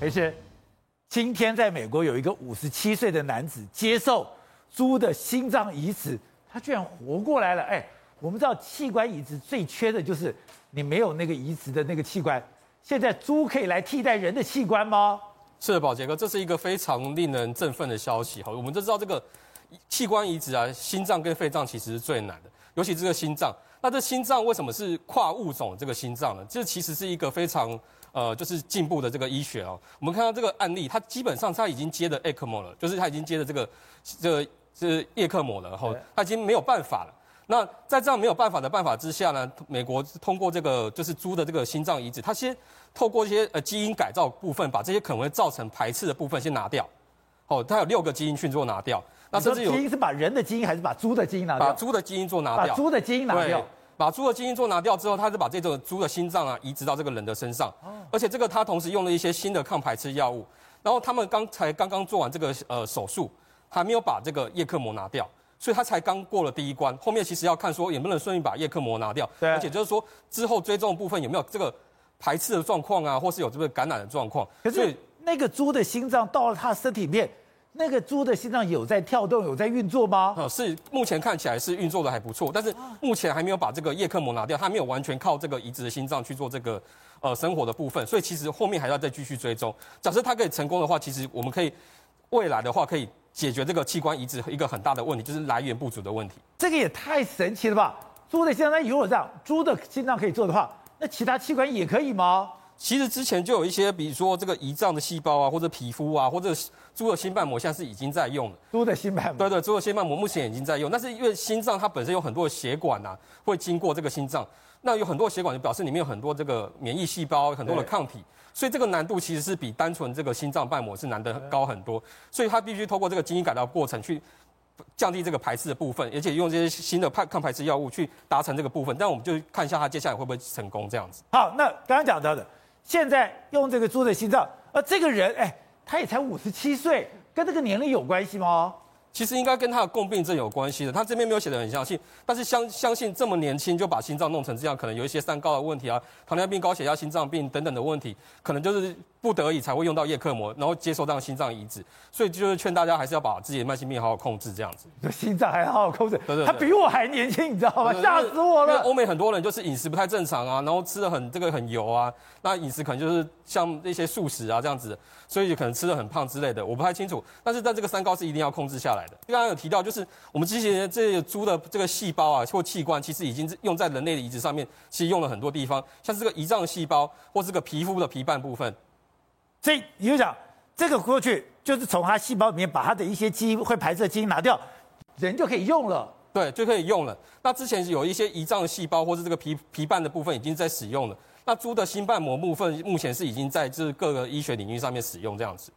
而且，今天在美国有一个五十七岁的男子接受猪的心脏移植，他居然活过来了。哎，我们知道器官移植最缺的就是你没有那个移植的那个器官，现在猪可以来替代人的器官吗？是的，宝杰哥，这是一个非常令人振奋的消息。好，我们都知道这个器官移植啊，心脏跟肺脏其实是最难的，尤其这个心脏。那这心脏为什么是跨物种这个心脏呢？这其实是一个非常呃，就是进步的这个医学哦。我们看到这个案例，它基本上它已经接的 ECMO 了，就是它已经接的这个这个是叶克膜了，然后它已经没有办法了。那在这样没有办法的办法之下呢，美国通过这个就是猪的这个心脏移植，它先透过一些呃基因改造部分，把这些可能会造成排斥的部分先拿掉。哦，它有六个基因去做拿掉。那甚至有基因是把人的基因还是把猪的基因拿掉？把猪的基因做拿掉。把猪的基因拿掉。把猪的基因做拿掉之后，他是把这种猪的心脏啊移植到这个人的身上。而且这个他同时用了一些新的抗排斥药物。然后他们刚才刚刚做完这个呃手术，还没有把这个叶克膜拿掉。所以他才刚过了第一关，后面其实要看说能不能顺利把叶克膜拿掉，对，而且就是说之后追踪的部分有没有这个排斥的状况啊，或是有这个感染的状况。可是那个猪的心脏到了他身体里面，那个猪的心脏有在跳动，有在运作吗？呃，是目前看起来是运作的还不错，但是目前还没有把这个叶克膜拿掉，它没有完全靠这个移植的心脏去做这个呃生活的部分，所以其实后面还要再继续追踪。假设它可以成功的话，其实我们可以未来的话可以。解决这个器官移植一个很大的问题，就是来源不足的问题。这个也太神奇了吧！猪的心脏，那如果这样，猪的心脏可以做的话，那其他器官也可以吗？其实之前就有一些，比如说这个胰脏的细胞啊，或者皮肤啊，或者猪的心瓣膜，现在是已经在用了。猪的心瓣膜，对对，猪的心瓣膜目前已经在用，但是因为心脏它本身有很多的血管啊，会经过这个心脏，那有很多血管就表示里面有很多这个免疫细胞，很多的抗体。所以这个难度其实是比单纯这个心脏瓣膜是难得高很多，所以它必须透过这个基因改造过程去降低这个排斥的部分，而且用这些新的抗抗排斥药物去达成这个部分。但我们就看一下它接下来会不会成功这样子。好，那刚刚讲到的，现在用这个猪的心脏，而这个人哎，他也才五十七岁，跟这个年龄有关系吗？其实应该跟他的共病症有关系的，他这边没有写的很详细，但是相相信这么年轻就把心脏弄成这样，可能有一些三高的问题啊，糖尿病、高血压、心脏病等等的问题，可能就是。不得已才会用到叶克膜，然后接受这样心脏移植，所以就是劝大家还是要把自己的慢性病好好控制，这样子。心脏还好好控制，对对对，他比我还年轻，你知道吗？吓死我了！欧美很多人就是饮食不太正常啊，然后吃的很这个很油啊，那饮食可能就是像那些素食啊这样子，所以可能吃的很胖之类的，我不太清楚。但是在这个三高是一定要控制下来的。刚刚有提到，就是我们之前这些猪的这个细胞啊或器官，其实已经用在人类的移植上面，其实用了很多地方，像是这个胰脏细胞或这个皮肤的皮瓣部分。所以你就讲，这个过去就是从它细胞里面把它的一些基因会排斥的基因拿掉，人就可以用了。对，就可以用了。那之前有一些胰脏细胞或是这个皮皮瓣的部分已经在使用了。那猪的心瓣膜部分目前是已经在这各个医学领域上面使用这样子。